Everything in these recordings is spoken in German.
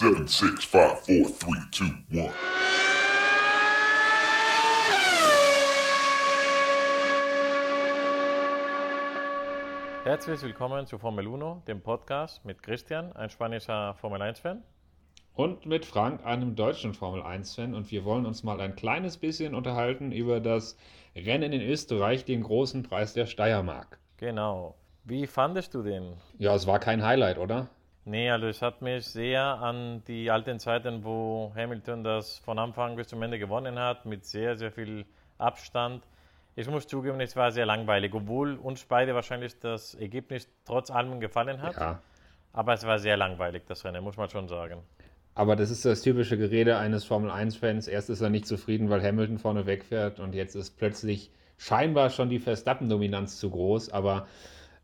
Seven, six, five, four, three, two, one. Herzlich willkommen zu Formel Uno, dem Podcast mit Christian, ein spanischer Formel 1-Fan. Und mit Frank, einem deutschen Formel 1-Fan. Und wir wollen uns mal ein kleines bisschen unterhalten über das Rennen in Österreich, den großen Preis der Steiermark. Genau. Wie fandest du den? Ja, es war kein Highlight, oder? Nee, also es hat mich sehr an die alten Zeiten, wo Hamilton das von Anfang bis zum Ende gewonnen hat, mit sehr, sehr viel Abstand. Ich muss zugeben, es war sehr langweilig, obwohl uns beide wahrscheinlich das Ergebnis trotz allem gefallen hat. Ja. Aber es war sehr langweilig, das Rennen, muss man schon sagen. Aber das ist das typische Gerede eines Formel 1-Fans. Erst ist er nicht zufrieden, weil Hamilton vorne wegfährt und jetzt ist plötzlich scheinbar schon die Verstappen-Dominanz zu groß, aber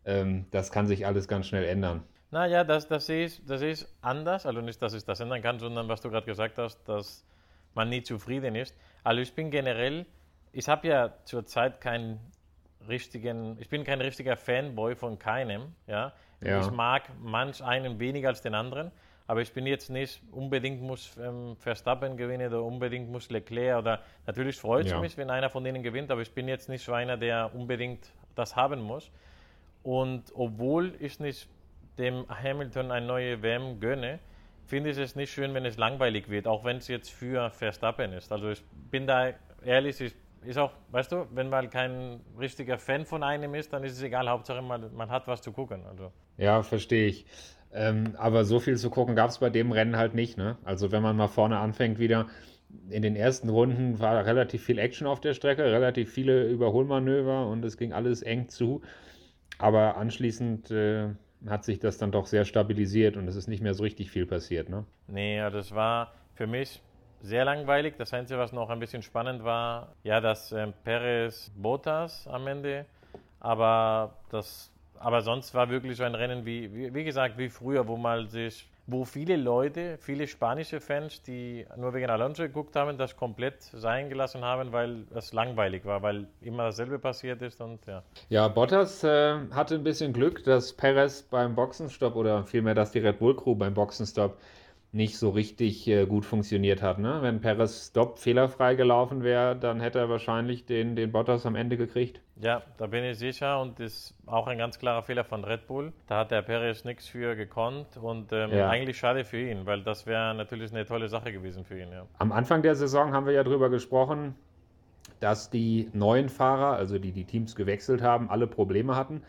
ähm, das kann sich alles ganz schnell ändern. Naja, das, das, ist, das ist anders. Also nicht, dass ich das ändern kann, sondern was du gerade gesagt hast, dass man nie zufrieden ist. Also ich bin generell, ich habe ja zurzeit keinen richtigen, ich bin kein richtiger Fanboy von keinem. Ja? Ja. Ich mag manch einen weniger als den anderen. Aber ich bin jetzt nicht unbedingt muss ähm, Verstappen gewinnen oder unbedingt muss Leclerc oder natürlich freut es Ja. mich, wenn einer von denen gewinnt, aber ich bin jetzt nicht so einer, der unbedingt das haben muss. Und obwohl ich nicht dem Hamilton eine neue WM gönne, finde ich es nicht schön, wenn es langweilig wird, auch wenn es jetzt für Verstappen ist. Also ich bin da ehrlich, ich, ist auch, weißt du, wenn man kein richtiger Fan von einem ist, dann ist es egal, Hauptsache man, man hat was zu gucken. Also. Ja, verstehe ich. Ähm, aber so viel zu gucken gab es bei dem Rennen halt nicht. Ne? Also wenn man mal vorne anfängt wieder, in den ersten Runden war relativ viel Action auf der Strecke, relativ viele Überholmanöver und es ging alles eng zu. Aber anschließend äh, hat sich das dann doch sehr stabilisiert und es ist nicht mehr so richtig viel passiert. Ne? Nee, ja, das war für mich sehr langweilig. Das Einzige, was noch ein bisschen spannend war, ja, dass ähm, Perez Bottas am Ende, aber das, aber sonst war wirklich so ein Rennen wie, wie, wie gesagt, wie früher, wo man sich, wo viele Leute, viele spanische Fans, die nur wegen Alonso geguckt haben, das komplett sein gelassen haben, weil es langweilig war, weil immer dasselbe passiert ist und ja. Ja, Bottas äh, hatte ein bisschen Glück, dass Perez beim Boxenstopp oder vielmehr, dass die Red Bull Crew beim Boxenstopp nicht so richtig äh, gut funktioniert hat. Ne? Wenn Perez Stopp fehlerfrei gelaufen wäre, dann hätte er wahrscheinlich den, den Bottas am Ende gekriegt. Ja, da bin ich sicher und das ist auch ein ganz klarer Fehler von Red Bull. Da hat der Perez nichts für gekonnt und ähm, Ja. eigentlich schade für ihn, weil das wäre natürlich eine tolle Sache gewesen für ihn. Ja. Am Anfang der Saison haben wir ja darüber gesprochen, dass die neuen Fahrer, also die die Teams gewechselt haben, alle Probleme hatten.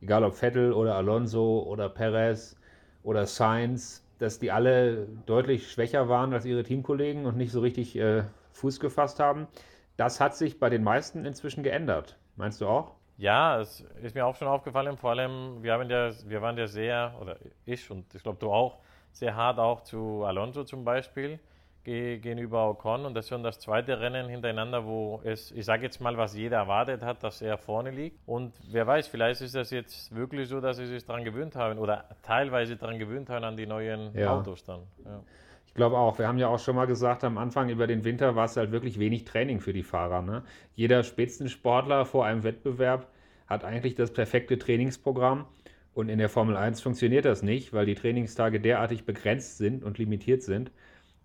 Egal ob Vettel oder Alonso oder Perez oder Sainz, dass die alle deutlich schwächer waren als ihre Teamkollegen und nicht so richtig äh, Fuß gefasst haben. Das hat sich bei den meisten inzwischen geändert. Meinst du auch? Ja, es ist mir auch schon aufgefallen, vor allem, wir, haben ja, wir waren ja sehr, oder ich und ich glaube du auch, sehr hart auch zu Alonso zum Beispiel gegenüber Ocon und das ist schon das zweite Rennen hintereinander, wo es, ich sage jetzt mal, was jeder erwartet hat, dass er vorne liegt und wer weiß, vielleicht ist das jetzt wirklich so, dass sie sich daran gewöhnt haben oder teilweise daran gewöhnt haben an die neuen Ja. Autos dann. Ja. Ich glaube auch. Wir haben ja auch schon mal gesagt, am Anfang über den Winter war es halt wirklich wenig Training für die Fahrer. Ne? Jeder Spitzensportler vor einem Wettbewerb hat eigentlich das perfekte Trainingsprogramm. Und in der Formel 1 funktioniert das nicht, weil die Trainingstage derartig begrenzt sind und limitiert sind,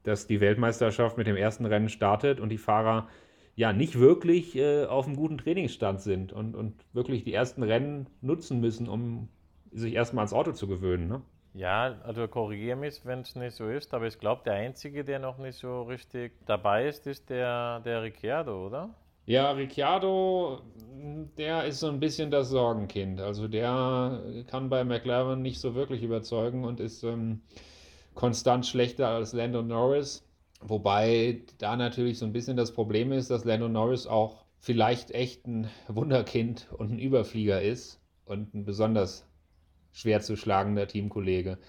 dass die Weltmeisterschaft mit dem ersten Rennen startet und die Fahrer ja nicht wirklich äh, auf einem guten Trainingsstand sind und, und wirklich die ersten Rennen nutzen müssen, um sich erstmal ans Auto zu gewöhnen. Ne? Ja, also korrigiere mich, wenn es nicht so ist, aber ich glaube, der Einzige, der noch nicht so richtig dabei ist, ist der, der Ricciardo, oder? Ja, Ricciardo, der ist so ein bisschen das Sorgenkind. Also der kann bei McLaren nicht so wirklich überzeugen und ist ähm, konstant schlechter als Lando Norris. Wobei da natürlich so ein bisschen das Problem ist, dass Lando Norris auch vielleicht echt ein Wunderkind und ein Überflieger ist und ein besonders schwer zu schlagender Teamkollege.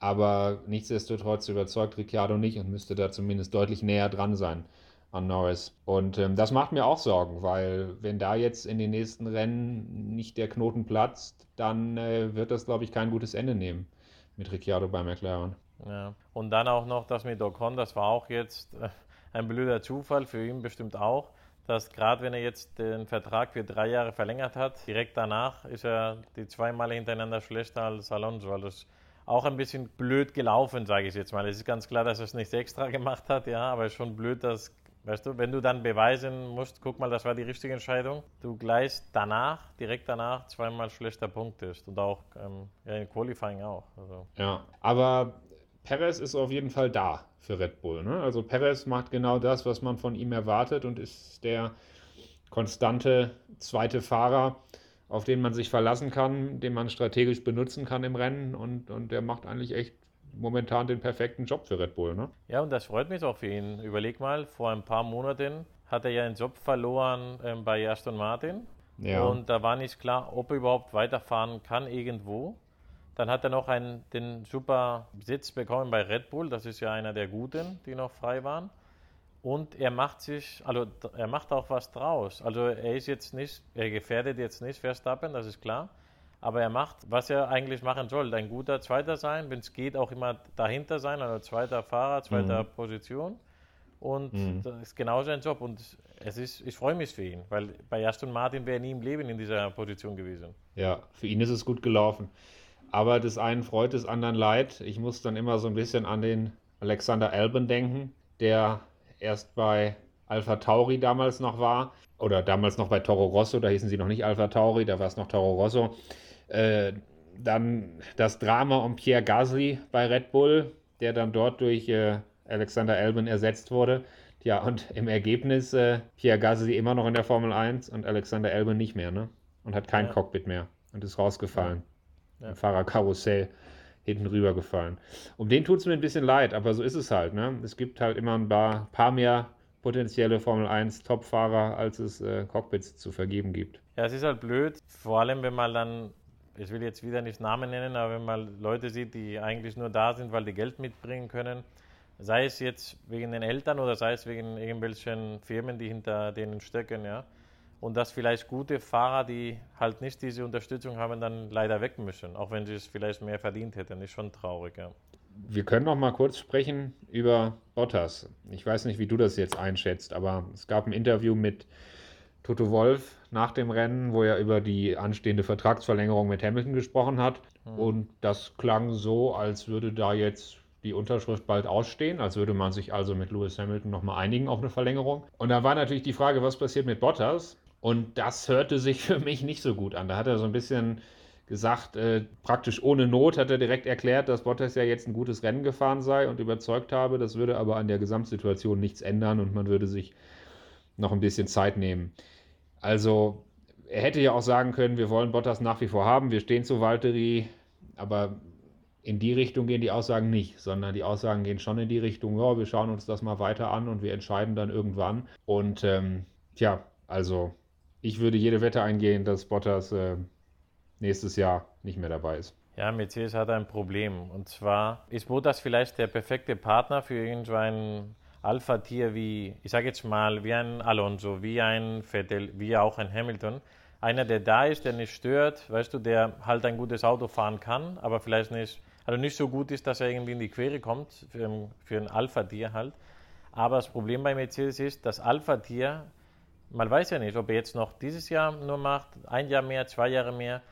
Aber nichtsdestotrotz überzeugt Ricciardo nicht und müsste da zumindest deutlich näher dran sein an Norris. Und ähm, das macht mir auch Sorgen, weil wenn da jetzt in den nächsten Rennen nicht der Knoten platzt, dann äh, wird das, glaube ich, kein gutes Ende nehmen mit Ricciardo bei McLaren. Ja. Und dann auch noch das mit Ocon, das war auch jetzt äh, ein blöder Zufall, für ihn bestimmt auch, dass gerade wenn er jetzt den Vertrag für drei Jahre verlängert hat, direkt danach ist er die zwei Male hintereinander schlechter als Alonso. Also es- auch ein bisschen blöd gelaufen, sage ich jetzt mal. Es ist ganz klar, dass er es nicht extra gemacht hat, ja, aber es ist schon blöd, dass, weißt du, wenn du dann beweisen musst, guck mal, das war die richtige Entscheidung, du gleich danach, direkt danach, zweimal schlechter Punkt ist und auch ähm, ja, im Qualifying auch. Also. Ja, aber Perez ist auf jeden Fall da für Red Bull. Ne? Also Perez macht genau das, was man von ihm erwartet und ist der konstante zweite Fahrer, auf den man sich verlassen kann, den man strategisch benutzen kann im Rennen und, und der macht eigentlich echt momentan den perfekten Job für Red Bull. Ne? Ja, und das freut mich auch für ihn. Überleg mal, vor ein paar Monaten hat er ja einen Job verloren ähm, bei Aston Martin. Ja. Und da war nicht klar, ob er überhaupt weiterfahren kann irgendwo. Dann hat er noch einen, den super Sitz bekommen bei Red Bull. Das ist ja einer der guten, die noch frei waren. Und er macht sich, also er macht auch was draus. Also er ist jetzt nicht, er gefährdet jetzt nicht Verstappen, das ist klar. Aber er macht, was er eigentlich machen soll, ein guter Zweiter sein, wenn es geht, auch immer dahinter sein, also zweiter Fahrer, zweiter mhm. Position. Und mhm. das ist genau sein Job. Und es ist, ich freue mich für ihn, weil bei Aston Martin wäre er nie im Leben in dieser Position gewesen. Ja, für ihn ist es gut gelaufen. Aber des einen freut, des anderen leid. Ich muss dann immer so ein bisschen an den Alexander Albon denken, der erst bei Alpha Tauri damals noch war, oder damals noch bei Toro Rosso, da hießen sie noch nicht Alpha Tauri, da war es noch Toro Rosso. Äh, dann das Drama um Pierre Gasly bei Red Bull, der dann dort durch äh, Alexander Albon ersetzt wurde. Ja, und im Ergebnis äh, Pierre Gasly immer noch in der Formel 1 und Alexander Albon nicht mehr, ne? Und hat kein ja. Cockpit mehr und ist rausgefallen. Ja. Im Fahrerkarussell hinten rüber gefallen. Um den tut es mir ein bisschen leid, aber so ist es halt. Ne? Es gibt halt immer ein paar, paar mehr potenzielle Formel 1 Top-Fahrer, als es äh, Cockpits zu vergeben gibt. Ja, es ist halt blöd, vor allem wenn man dann, ich will jetzt wieder nicht Namen nennen, aber wenn man Leute sieht, die eigentlich nur da sind, weil die Geld mitbringen können, sei es jetzt wegen den Eltern oder sei es wegen irgendwelchen Firmen, die hinter denen stecken, ja und dass vielleicht gute Fahrer, die halt nicht diese Unterstützung haben, dann leider weg müssen, auch wenn sie es vielleicht mehr verdient hätten. Ist schon traurig, ja. Wir können noch mal kurz sprechen über Bottas. Ich weiß nicht, wie du das jetzt einschätzt, aber es gab ein Interview mit Toto Wolf nach dem Rennen, wo er über die anstehende Vertragsverlängerung mit Hamilton gesprochen hat. Mhm. Und das klang so, als würde da jetzt die Unterschrift bald ausstehen, als würde man sich also mit Lewis Hamilton nochmal einigen auf eine Verlängerung. Und da war natürlich die Frage, was passiert mit Bottas? Und das hörte sich für mich nicht so gut an. Da hat er so ein bisschen gesagt, äh, praktisch ohne Not hat er direkt erklärt, dass Bottas ja jetzt ein gutes Rennen gefahren sei und überzeugt habe. Das würde aber an der Gesamtsituation nichts ändern und man würde sich noch ein bisschen Zeit nehmen. Also er hätte ja auch sagen können, wir wollen Bottas nach wie vor haben, wir stehen zu Valtteri, aber in die Richtung gehen die Aussagen nicht, sondern die Aussagen gehen schon in die Richtung, ja, wir schauen uns das mal weiter an und wir entscheiden dann irgendwann. Und ähm, tja, also ich würde jede Wette eingehen, dass Bottas äh, nächstes Jahr nicht mehr dabei ist. Ja, Mercedes hat ein Problem. Und zwar ist Bottas vielleicht der perfekte Partner für irgendein Alpha-Tier wie, ich sage jetzt mal, wie ein Alonso, wie ein Vettel, wie auch ein Hamilton. Einer, der da ist, der nicht stört, weißt du, der halt ein gutes Auto fahren kann, aber vielleicht nicht, also nicht so gut ist, dass er irgendwie in die Quere kommt, für, für ein Alpha-Tier halt. Aber das Problem bei Mercedes ist, das Alpha-Tier man weiß ja nicht, ob er jetzt noch dieses Jahr nur macht, ein Jahr mehr, zwei Jahre mehr.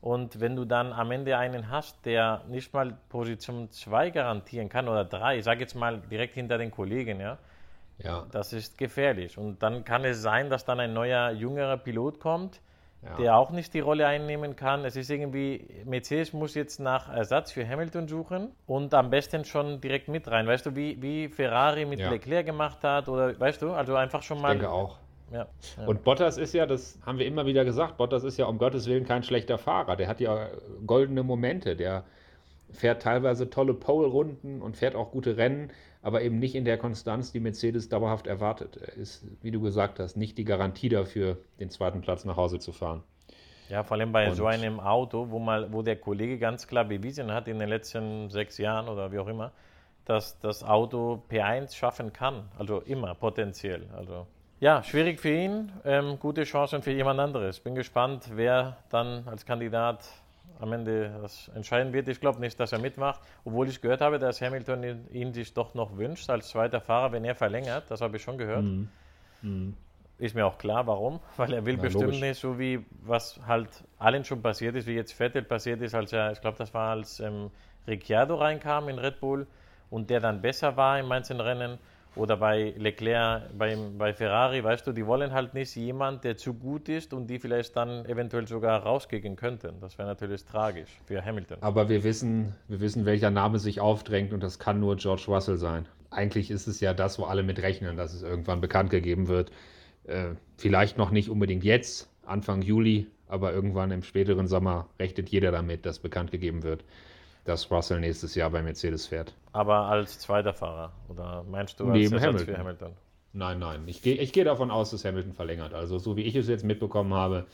Und wenn du dann am Ende einen hast, der nicht mal Position 2 garantieren kann oder 3, ich sage jetzt mal direkt hinter den Kollegen, ja, ja, das ist gefährlich. Und dann kann es sein, dass dann ein neuer, jüngerer Pilot kommt, ja. der auch nicht die Rolle einnehmen kann. Es ist irgendwie, Mercedes muss jetzt nach Ersatz für Hamilton suchen und am besten schon direkt mit rein. Weißt du, wie, wie Ferrari mit ja. Leclerc gemacht hat oder weißt du, also einfach schon mal. Ich denke auch ja, Und Bottas ist ja, das haben wir immer wieder gesagt, Bottas ist ja um Gottes Willen kein schlechter Fahrer. Der hat ja goldene Momente. Der fährt teilweise tolle Pole-Runden und fährt auch gute Rennen, aber eben nicht in der Konstanz, die Mercedes dauerhaft erwartet. Er ist, wie du gesagt hast, nicht die Garantie dafür, den zweiten Platz nach Hause zu fahren. Ja, vor allem bei und so einem Auto, wo, mal, wo der Kollege ganz klar bewiesen hat in den letzten sechs Jahren oder wie auch immer, dass das Auto P1 schaffen kann. Also immer potenziell. Also ja, schwierig für ihn, ähm, gute Chancen für jemand anderes. Bin gespannt, wer dann als Kandidat am Ende das entscheiden wird. Ich glaube nicht, dass er mitmacht, obwohl ich gehört habe, dass Hamilton ihn sich doch noch wünscht als zweiter Fahrer, wenn er verlängert. Das habe ich schon gehört. Mhm. Mhm. Ist mir auch klar, warum. Weil er will ja, bestimmt logisch. nicht so wie was halt allen schon passiert ist, wie jetzt Vettel passiert ist, als er, ich glaube, das war als ähm, Ricciardo reinkam in Red Bull und der dann besser war in manchen Rennen oder bei Leclerc, beim, bei Ferrari, weißt du, die wollen halt nicht jemand, der zu gut ist und die vielleicht dann eventuell sogar rausgehen könnten. Das wäre natürlich tragisch für Hamilton. Aber wir wissen, wir wissen, welcher Name sich aufdrängt und das kann nur George Russell sein. Eigentlich ist es ja das, wo alle mit rechnen, dass es irgendwann bekannt gegeben wird. Äh, vielleicht noch nicht unbedingt jetzt, Anfang Juli, aber irgendwann im späteren Sommer rechnet jeder damit, dass bekannt gegeben wird dass Russell nächstes Jahr bei Mercedes fährt. Aber als zweiter Fahrer? Oder meinst du als Neben Ersatz Hamilton. für Hamilton? Nein, nein. Ich gehe ich geh davon aus, dass Hamilton verlängert. Also so wie ich es jetzt mitbekommen habe,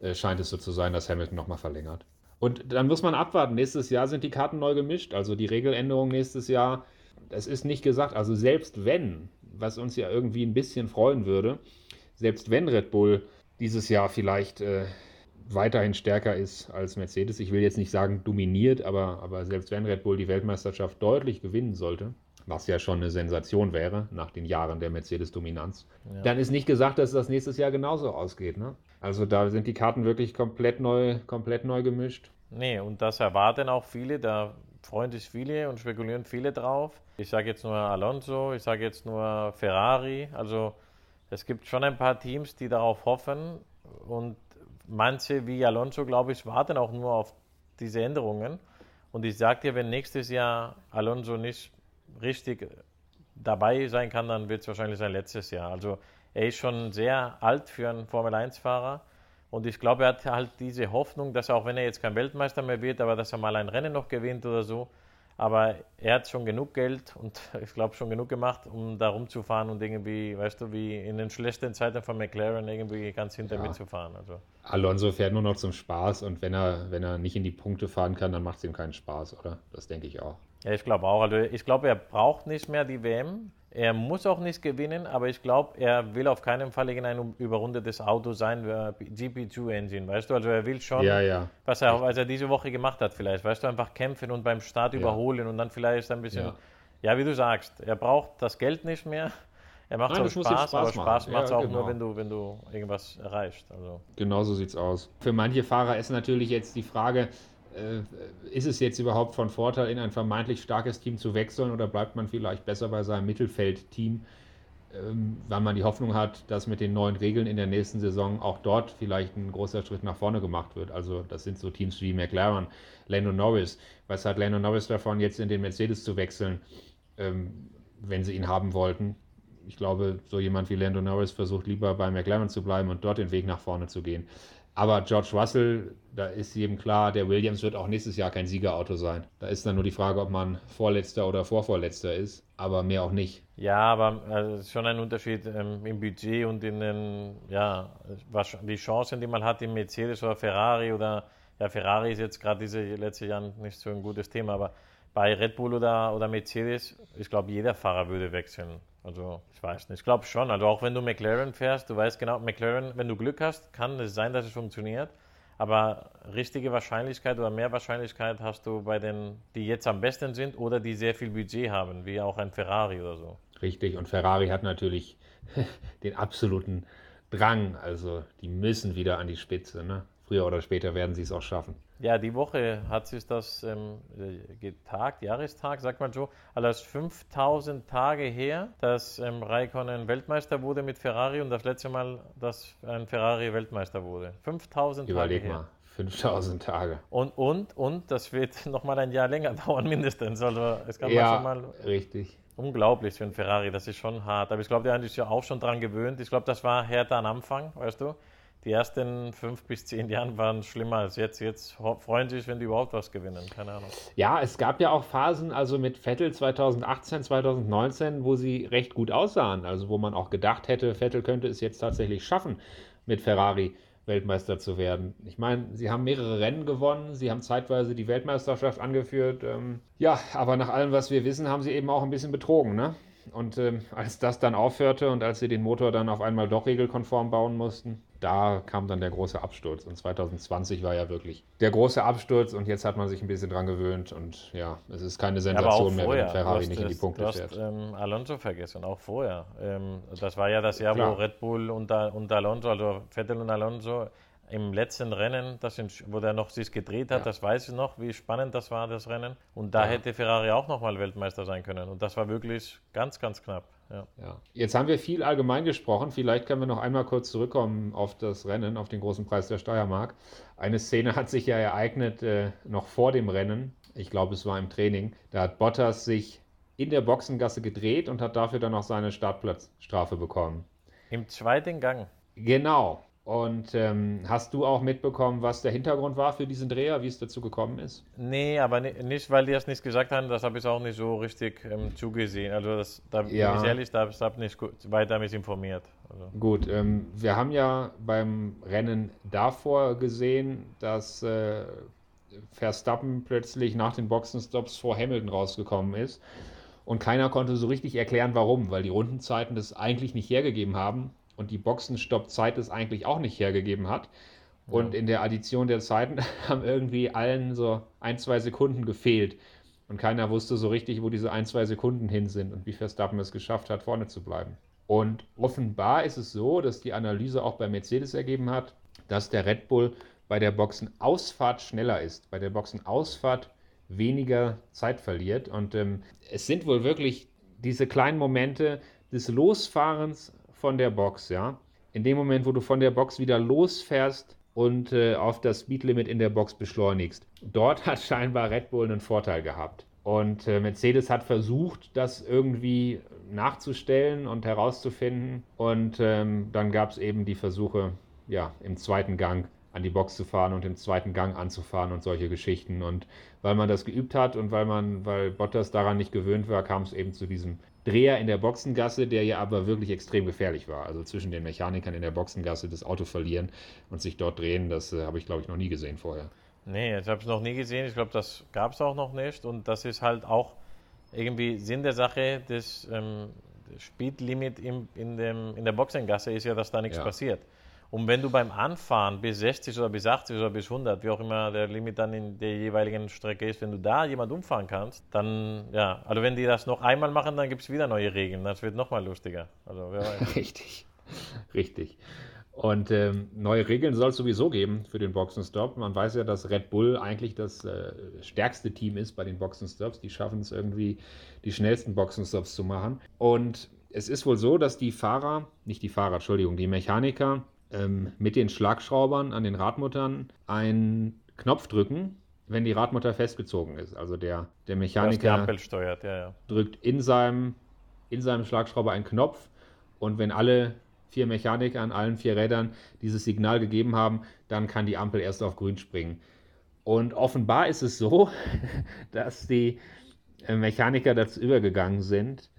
äh, scheint es so zu sein, dass Hamilton nochmal verlängert. Und dann muss man abwarten. Nächstes Jahr sind die Karten neu gemischt. Also die Regeländerung nächstes Jahr. Das ist nicht gesagt. Also selbst wenn, was uns ja irgendwie ein bisschen freuen würde, selbst wenn Red Bull dieses Jahr vielleicht äh, weiterhin stärker ist als Mercedes. Ich will jetzt nicht sagen dominiert, aber, aber selbst wenn Red Bull die Weltmeisterschaft deutlich gewinnen sollte, was ja schon eine Sensation wäre nach den Jahren der Mercedes-Dominanz, ja. dann ist nicht gesagt, dass das nächstes Jahr genauso ausgeht. Ne? Also da sind die Karten wirklich komplett neu, komplett neu gemischt. Nee, und das erwarten auch viele, da freuen sich viele und spekulieren viele drauf. Ich sage jetzt nur Alonso, ich sage jetzt nur Ferrari. Also es gibt schon ein paar Teams, die darauf hoffen und manche wie Alonso, glaube ich, warten auch nur auf diese Änderungen. Und ich sage dir, wenn nächstes Jahr Alonso nicht richtig dabei sein kann, dann wird es wahrscheinlich sein letztes Jahr. Also er ist schon sehr alt für einen Formel-1-Fahrer. Und ich glaube, er hat halt diese Hoffnung, dass er, auch wenn er jetzt kein Weltmeister mehr wird, aber dass er mal ein Rennen noch gewinnt oder so, aber er hat schon genug Geld und ich glaube schon genug gemacht, um da rumzufahren und irgendwie, weißt du, wie in den schlechten Zeiten von McLaren irgendwie ganz hinter ja. mitzufahren. Also. Alonso fährt nur noch zum Spaß und wenn er, wenn er nicht in die Punkte fahren kann, dann macht es ihm keinen Spaß, oder? Das denke ich auch. Ja, ich glaube auch. Also ich glaube, er braucht nicht mehr die WM. Er muss auch nicht gewinnen, aber ich glaube, er will auf keinen Fall irgendein überrundetes Auto sein, GP2-Engine, weißt du? Also er will schon, ja, ja. Was, er, was er diese Woche gemacht hat vielleicht, weißt du, einfach kämpfen und beim Start ja. überholen und dann vielleicht ein bisschen, ja. wie du sagst, er braucht das Geld nicht mehr. Er macht Nein, auch Spaß, Spaß, aber Spaß macht es auch genau. nur, wenn du, wenn du irgendwas erreichst. Also. Genau so sieht es aus. Für manche Fahrer ist natürlich jetzt die Frage, äh, ist es jetzt überhaupt von Vorteil, in ein vermeintlich starkes Team zu wechseln oder bleibt man vielleicht besser bei seinem Mittelfeldteam, ähm, weil man die Hoffnung hat, dass mit den neuen Regeln in der nächsten Saison auch dort vielleicht ein großer Schritt nach vorne gemacht wird. Also das sind so Teams wie McLaren, Lando Norris. Was hat Lando Norris davon, jetzt in den Mercedes zu wechseln, ähm, wenn sie ihn haben wollten? Ich glaube, so jemand wie Lando Norris versucht lieber bei McLaren zu bleiben und dort den Weg nach vorne zu gehen. Aber George Russell, da ist jedem klar, der Williams wird auch nächstes Jahr kein Siegerauto sein. Da ist dann nur die Frage, ob man Vorletzter oder Vorvorletzter ist, aber mehr auch nicht. Ja, aber es also ist schon ein Unterschied ähm, im Budget und in den, ja, was, die Chancen, die man hat im Mercedes oder Ferrari oder, ja, Ferrari ist jetzt gerade diese letzten Jahren nicht so ein gutes Thema, aber bei Red Bull oder, oder Mercedes, ich glaube, jeder Fahrer würde wechseln. Also, ich weiß nicht. Ich glaube schon. Also, auch wenn du McLaren fährst, du weißt genau, McLaren, wenn du Glück hast, kann es sein, dass es funktioniert. Aber richtige Wahrscheinlichkeit oder mehr Wahrscheinlichkeit hast du bei den, die jetzt am besten sind oder die sehr viel Budget haben, wie auch ein Ferrari oder so. Richtig. Und Ferrari hat natürlich den absoluten Drang. Also, die müssen wieder an die Spitze. Ne? Früher oder später werden sie es auch schaffen. Ja, die Woche hat sich das ähm, getagt, Jahrestag, sagt man so, alles 5000 Tage her, dass ähm, Raikkonen Weltmeister wurde mit Ferrari und das letzte Mal, dass ein Ferrari Weltmeister wurde. 5000 Überleg Tage mal. 5000 Tage. Und, und, und das wird nochmal ein Jahr länger dauern, mindestens. Also es kann ja, schon mal. Richtig. Unglaublich für ein Ferrari, das ist schon hart. Aber ich glaube, der hat sich ja auch schon dran gewöhnt. Ich glaube, das war härter am Anfang, weißt du die ersten fünf bis zehn Jahre waren schlimmer als jetzt. Jetzt freuen sie sich, wenn die überhaupt was gewinnen. Keine Ahnung. Ja, es gab ja auch Phasen, also mit Vettel 2018, 2019, wo sie recht gut aussahen. Also wo man auch gedacht hätte, Vettel könnte es jetzt tatsächlich schaffen, mit Ferrari Weltmeister zu werden. Ich meine, sie haben mehrere Rennen gewonnen, sie haben zeitweise die Weltmeisterschaft angeführt. Ähm, ja, aber nach allem, was wir wissen, haben sie eben auch ein bisschen betrogen, ne? Und ähm, als das dann aufhörte und als sie den Motor dann auf einmal doch regelkonform bauen mussten, da kam dann der große Absturz. Und 2020 war ja wirklich der große Absturz und jetzt hat man sich ein bisschen dran gewöhnt und ja, es ist keine Sensation mehr, wenn Ferrari nicht in die Punkte du hast, fährt. Ähm, Alonso vergessen, auch vorher. Ähm, das war ja das Jahr, Klar. wo Red Bull und, und Alonso, also Vettel und Alonso, im letzten Rennen, das in, wo der noch sich gedreht hat, Ja. das weiß ich noch, wie spannend das war, das Rennen. Und da Ja. hätte Ferrari auch nochmal Weltmeister sein können. Und das war wirklich ganz, ganz knapp. Ja. Ja. Jetzt haben wir viel allgemein gesprochen. Vielleicht können wir noch einmal kurz zurückkommen auf das Rennen, auf den großen Preis der Steiermark. Eine Szene hat sich ja ereignet äh, noch vor dem Rennen. Ich glaube, es war im Training. Da hat Bottas sich in der Boxengasse gedreht und hat dafür dann auch seine Startplatzstrafe bekommen. Im zweiten Gang. Genau. Und ähm, hast du auch mitbekommen, was der Hintergrund war für diesen Dreher, wie es dazu gekommen ist? Nee, aber ni- nicht, weil die es nicht gesagt haben, das habe ich auch nicht so richtig ähm, zugesehen. Also das, da Ja. bin ich ehrlich, da habe ich nicht gut, weiter mich informiert. Also. Gut, ähm, wir haben ja beim Rennen davor gesehen, dass äh, Verstappen plötzlich nach den Boxenstops vor Hamilton rausgekommen ist. Und keiner konnte so richtig erklären, warum, weil die Rundenzeiten das eigentlich nicht hergegeben haben und die Boxenstoppzeit es eigentlich auch nicht hergegeben hat. Und in der Addition der Zeiten haben irgendwie allen so ein, zwei Sekunden gefehlt. Und keiner wusste so richtig, wo diese ein, zwei Sekunden hin sind und wie Verstappen es geschafft hat, vorne zu bleiben. Und offenbar ist es so, dass die Analyse auch bei Mercedes ergeben hat, dass der Red Bull bei der Boxenausfahrt schneller ist, bei der Boxenausfahrt weniger Zeit verliert. Und ähm, es sind wohl wirklich diese kleinen Momente des Losfahrens von der Box, ja. In dem Moment, wo du von der Box wieder losfährst und äh, auf das Speedlimit in der Box beschleunigst. Dort hat scheinbar Red Bull einen Vorteil gehabt. Und äh, Mercedes hat versucht, das irgendwie nachzustellen und herauszufinden. Und ähm, dann gab es eben die Versuche, ja, im zweiten Gang an die Box zu fahren und im zweiten Gang anzufahren und solche Geschichten. Und weil man das geübt hat und weil man, weil Bottas daran nicht gewöhnt war, kam es eben zu diesem Dreher in der Boxengasse, der ja aber wirklich extrem gefährlich war. Also zwischen den Mechanikern in der Boxengasse das Auto verlieren und sich dort drehen, das äh, habe ich, glaube ich, noch nie gesehen vorher. Nee, das habe ich noch nie gesehen. Ich glaube, das gab es auch noch nicht. Und das ist halt auch irgendwie Sinn der Sache. Das ähm, Speedlimit im, in, dem, in der Boxengasse ist ja, dass da nichts Ja. passiert. Und wenn du beim Anfahren bis 60 oder bis 80 oder bis 100, wie auch immer der Limit dann in der jeweiligen Strecke ist, wenn du da jemand umfahren kannst, dann, ja, also wenn die das noch einmal machen, dann gibt es wieder neue Regeln. Das wird nochmal lustiger. Also. Richtig, richtig. Und ähm, neue Regeln soll es sowieso geben für den Boxenstopp. Man weiß ja, dass Red Bull eigentlich das äh, stärkste Team ist bei den Boxenstops. Die schaffen es irgendwie, die schnellsten Boxenstops zu machen. Und es ist wohl so, dass die Fahrer, nicht die Fahrer, Entschuldigung, die Mechaniker ähm, mit den Schlagschraubern an den Radmuttern einen Knopf drücken, wenn die Radmutter festgezogen ist. Also der, der Mechaniker steuert, ja, ja. drückt in seinem, in seinem Schlagschrauber einen Knopf und wenn alle vier Mechaniker an allen vier Rädern dieses Signal gegeben haben, dann kann die Ampel erst auf grün springen. Und offenbar ist es so, dass die äh, Mechaniker dazu übergegangen sind,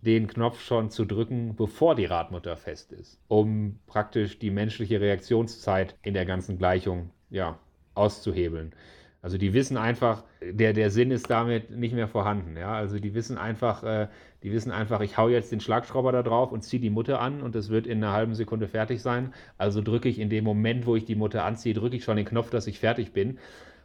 den Knopf schon zu drücken, bevor die Radmutter fest ist, um praktisch die menschliche Reaktionszeit in der ganzen Gleichung ja, auszuhebeln. Also die wissen einfach, der, der Sinn ist damit nicht mehr vorhanden. Ja? Also die wissen einfach, äh, die wissen einfach, ich hau jetzt den Schlagschrauber da drauf und ziehe die Mutter an und es wird in einer halben Sekunde fertig sein. Also drücke ich in dem Moment, wo ich die Mutter anziehe, drücke ich schon den Knopf, dass ich fertig bin.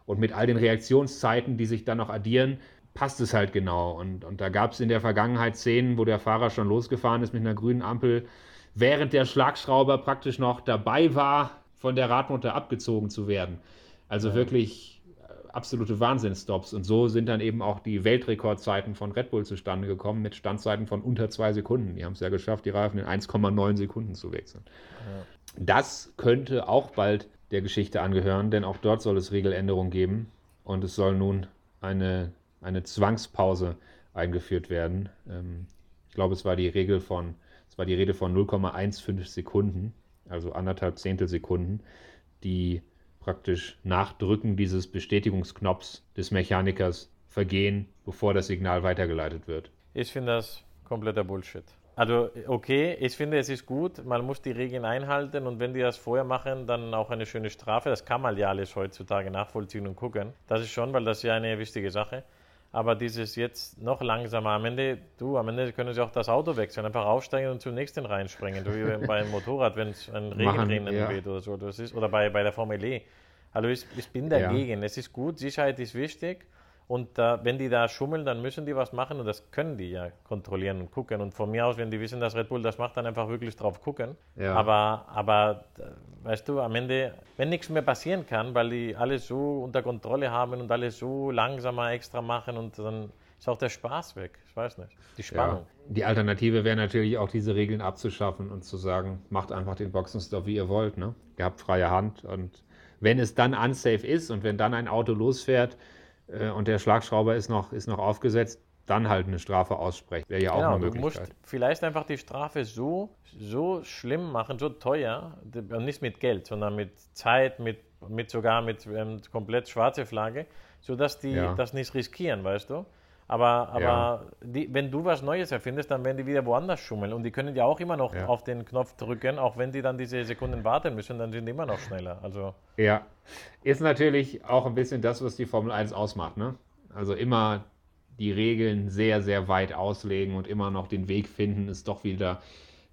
Und mit all den Reaktionszeiten, die sich dann noch addieren, passt es halt genau. Und, und da gab es in der Vergangenheit Szenen, wo der Fahrer schon losgefahren ist mit einer grünen Ampel, während der Schlagschrauber praktisch noch dabei war, von der Radmutter abgezogen zu werden. Also wirklich äh, absolute Wahnsinnsstops. Und so sind dann eben auch die Weltrekordzeiten von Red Bull zustande gekommen mit Standzeiten von unter zwei Sekunden. Die haben es ja geschafft, die Reifen in 1,9 Sekunden zu wechseln. Das könnte auch bald der Geschichte angehören, denn auch dort soll es Regeländerungen geben. Und es soll nun eine, eine Zwangspause eingeführt werden. Ähm, ich glaube, es war die Regel von, es war die Rede von 0,15 Sekunden, also anderthalb Zehntelsekunden, die praktisch nach Drücken dieses Bestätigungsknopfs des Mechanikers vergehen, bevor das Signal weitergeleitet wird. Ich finde das kompletter Bullshit. Also, okay, ich finde, es ist gut, man muss die Regeln einhalten und wenn die das vorher machen, dann auch eine schöne Strafe. Das kann man ja alles heutzutage nachvollziehen und gucken. Das ist schon, weil das ist ja eine wichtige Sache. Aber dieses jetzt noch langsamer, am Ende, du, am Ende können sie auch das Auto wechseln, einfach aufsteigen und zum nächsten reinspringen. Du, wie beim Motorrad, wenn es ein Regenrennen ja. weht oder so. Das ist, oder bei, bei der Formel E. Also ich, ich bin dagegen. Es ist gut, Sicherheit ist wichtig. Und äh, wenn die da schummeln, dann müssen die was machen und das können die ja kontrollieren und gucken. Und von mir aus, wenn die wissen, dass Red Bull das macht, dann einfach wirklich drauf gucken. Ja. Aber, aber äh, weißt du, am Ende, wenn nichts mehr passieren kann, weil die alles so unter Kontrolle haben und alles so langsamer extra machen und dann ist auch der Spaß weg. Ich weiß nicht. Die Spannung. Ja. Die Alternative wäre natürlich auch, diese Regeln abzuschaffen und zu sagen, macht einfach den Boxenstopp, wie ihr wollt. Ne? Ihr habt freie Hand und wenn es dann unsafe ist und wenn dann ein Auto losfährt äh, und der Schlagschrauber ist noch, ist noch aufgesetzt, dann halt eine Strafe aussprechen. Wäre ja auch Genau, eine du musst Möglichkeit. vielleicht einfach die Strafe so, so schlimm machen, so teuer, nicht mit Geld, sondern mit Zeit, mit, mit sogar mit ähm, komplett schwarze Flagge, sodass die Ja. das nicht riskieren, weißt du? Aber, aber Ja. die, wenn du was Neues erfindest, dann werden die wieder woanders schummeln. Und die können ja auch immer noch Ja. auf den Knopf drücken, auch wenn die dann diese Sekunden warten müssen, dann sind die immer noch schneller. Also, Ja, ist natürlich auch ein bisschen das, was die Formel 1 ausmacht. Ne? Also immer die Regeln sehr, sehr weit auslegen und immer noch den Weg finden, es doch wieder,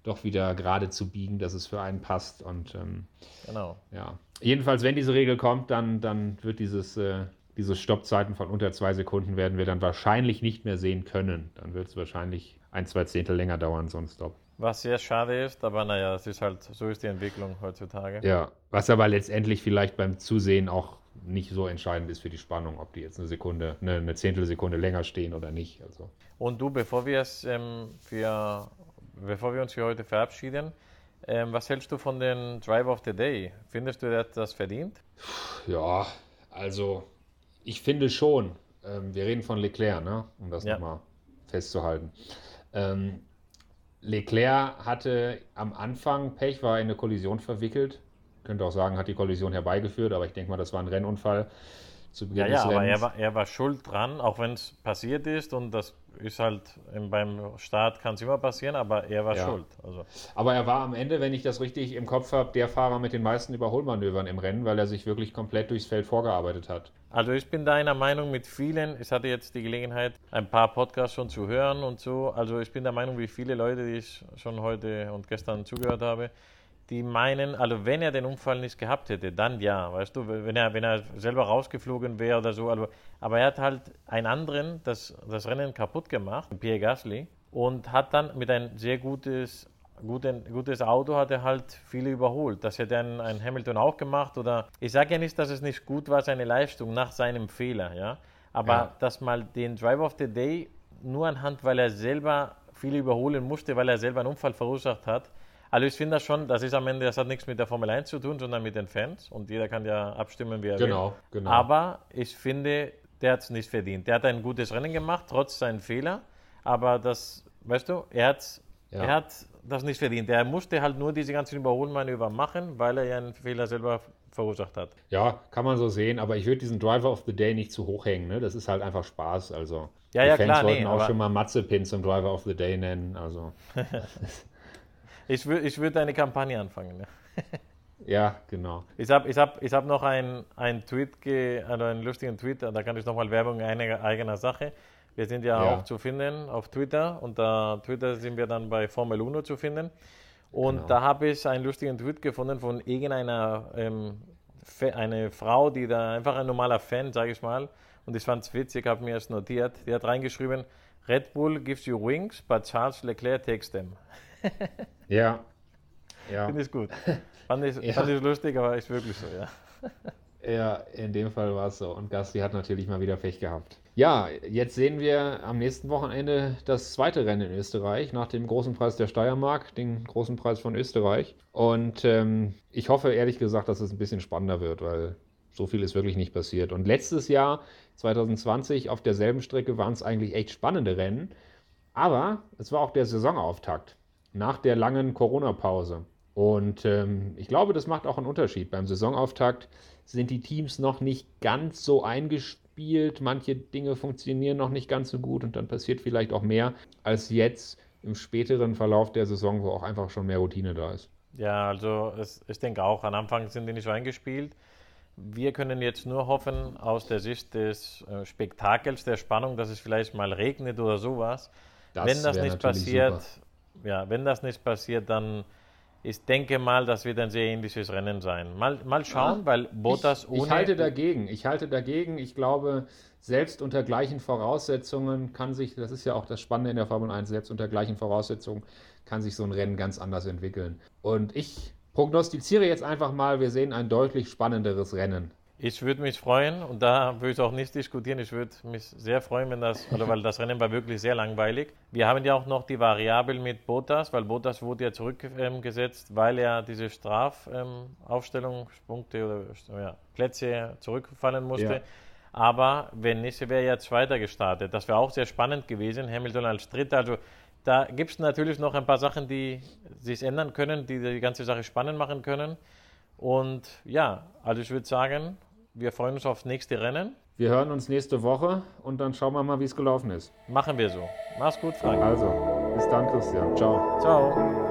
doch wieder gerade zu biegen, dass es für einen passt. Und ähm, genau. ja, jedenfalls, wenn diese Regel kommt, dann, dann wird dieses, äh, diese Stoppzeiten von unter zwei Sekunden werden wir dann wahrscheinlich nicht mehr sehen können. Dann wird es wahrscheinlich ein, zwei Zehntel länger dauern, so ein Stop. Was sehr schade ist, aber naja, es ist halt, so ist die Entwicklung heutzutage. Ja, was aber letztendlich vielleicht beim Zusehen auch nicht so entscheidend ist für die Spannung, ob die jetzt eine Sekunde, eine, eine Zehntelsekunde länger stehen oder nicht. Also. Und du, bevor wir, es, ähm, für, bevor wir uns für heute verabschieden, ähm, was hältst du von den Drive of the Day? Findest du, der hat das verdient? Ja, also ich finde schon, ähm, wir reden von Leclerc, ne? um das Ja. nochmal festzuhalten. Ähm, Leclerc hatte am Anfang Pech, war in eine Kollision verwickelt. Könnte auch sagen, hat die Kollision herbeigeführt, aber ich denke mal, das war ein Rennunfall zu Beginn Ja, ja, des aber Rennens. er war, er war schuld dran, auch wenn es passiert ist und das ist halt beim Start kann es immer passieren, aber er war Ja. schuld. Also, Aber er war am Ende, wenn ich das richtig im Kopf habe, der Fahrer mit den meisten Überholmanövern im Rennen, weil er sich wirklich komplett durchs Feld vorgearbeitet hat. also ich bin da einer Meinung mit vielen, ich hatte jetzt die Gelegenheit, ein paar Podcasts schon zu hören und so, also ich bin der Meinung, wie viele Leute, die ich schon heute und gestern zugehört habe, die meinen, also wenn er den Unfall nicht gehabt hätte, dann ja, weißt du, wenn er, wenn er selber rausgeflogen wäre oder so, also, aber er hat halt einen anderen das, das Rennen kaputt gemacht, Pierre Gasly, und hat dann mit ein sehr gutes, guten, gutes Auto hat er halt viele überholt. Das hätte ein, ein Hamilton auch gemacht oder, ich sage ja nicht, dass es nicht gut war, seine Leistung nach seinem Fehler, ja, aber Ja. dass mal den Driver of the Day nur anhand, weil er selber viele überholen musste, weil er selber einen Unfall verursacht hat, also ich finde das schon, das ist am Ende, das hat nichts mit der Formel 1 zu tun, sondern mit den Fans und jeder kann ja abstimmen, wie er Genau, will. genau. Aber ich finde, der hat es nicht verdient. Der hat ein gutes Rennen gemacht, trotz seinen Fehler, aber das, weißt du, er hat, Ja. er hat das nicht verdient. Er musste halt nur diese ganzen Überholmanöver machen, weil er ja einen Fehler selber verursacht hat. Ja, kann man so sehen, aber ich würde diesen Driver of the Day nicht zu hoch hängen. Ne? Das ist halt einfach Spaß. Also Ja, die ja, Fans klar, wollten nee, auch schon mal Matzepin zum Driver of the Day nennen. Also Ich, wür, ich würde eine Kampagne anfangen. Ja. ja, genau. Ich habe ich hab, ich hab noch einen ein Tweet, ge, also einen lustigen Tweet, da kann ich nochmal Werbung in eigener, Sache. Wir sind ja, Ja. auch zu finden auf Twitter. Unter Twitter sind wir dann bei Formel Uno zu finden. Und Genau. da habe ich einen lustigen Tweet gefunden von irgendeiner ähm, eine Frau, die da einfach ein normaler Fan, sage ich mal. Und ich fand es witzig, habe mir es notiert. Die hat reingeschrieben, Red Bull gives you wings, but Charles Leclerc takes them. Ja. Ja. Finde ich gut. Fand ich, Ja. fand ich lustig, aber ist wirklich so, ja. Ja, in dem Fall war es so. Und Gasly hat natürlich mal wieder Pech gehabt. Ja, jetzt sehen wir am nächsten Wochenende das zweite Rennen in Österreich, nach dem großen Preis der Steiermark, den großen Preis von Österreich. Und ähm, ich hoffe ehrlich gesagt, dass es ein bisschen spannender wird, weil so viel ist wirklich nicht passiert. Und letztes Jahr, 2020, auf derselben Strecke waren es eigentlich echt spannende Rennen. Aber es war auch der Saisonauftakt nach der langen Corona-Pause. Und ähm, ich glaube, das macht auch einen Unterschied. Beim Saisonauftakt sind die Teams noch nicht ganz so eingespielt. Manche Dinge funktionieren noch nicht ganz so gut und dann passiert vielleicht auch mehr als jetzt im späteren Verlauf der Saison, wo auch einfach schon mehr Routine da ist. Ja, also es, ich denke auch, am Anfang sind die nicht so eingespielt. Wir können jetzt nur hoffen, aus der Sicht des äh, Spektakels, der Spannung, dass es vielleicht mal regnet oder sowas. Das wenn das nicht passiert, super. Ja, wenn das nicht passiert, dann ich denke mal, das wird ein sehr ähnliches Rennen sein. Mal, mal schauen, weil Bottas ich, ohne. ich halte dagegen. Ich halte dagegen. Ich glaube, selbst unter gleichen Voraussetzungen kann sich, das ist ja auch das Spannende in der Formel 1, selbst unter gleichen Voraussetzungen kann sich so ein Rennen ganz anders entwickeln. Und ich prognostiziere jetzt einfach mal, wir sehen ein deutlich spannenderes Rennen. Ich würde mich freuen und da würde ich auch nicht diskutieren. Ich würde mich sehr freuen, wenn das, oder weil das Rennen war wirklich sehr langweilig. Wir haben ja auch noch die Variable mit Bottas, weil Bottas wurde ja zurückgesetzt, ähm, weil er diese Strafaufstellungspunkte ähm, oder ja, Plätze zurückfallen musste. Ja. Aber wenn nicht, wäre er jetzt weiter gestartet. Das wäre auch sehr spannend gewesen. Hamilton als Dritter. Also da gibt es natürlich noch ein paar Sachen, die sich ändern können, die die ganze Sache spannend machen können. Und ja, also ich würde sagen, wir freuen uns aufs nächste Rennen. Wir hören uns nächste Woche und dann schauen wir mal, wie es gelaufen ist. Machen wir so. Mach's gut, Frank. Also, bis dann, Christian. Ciao. Ciao.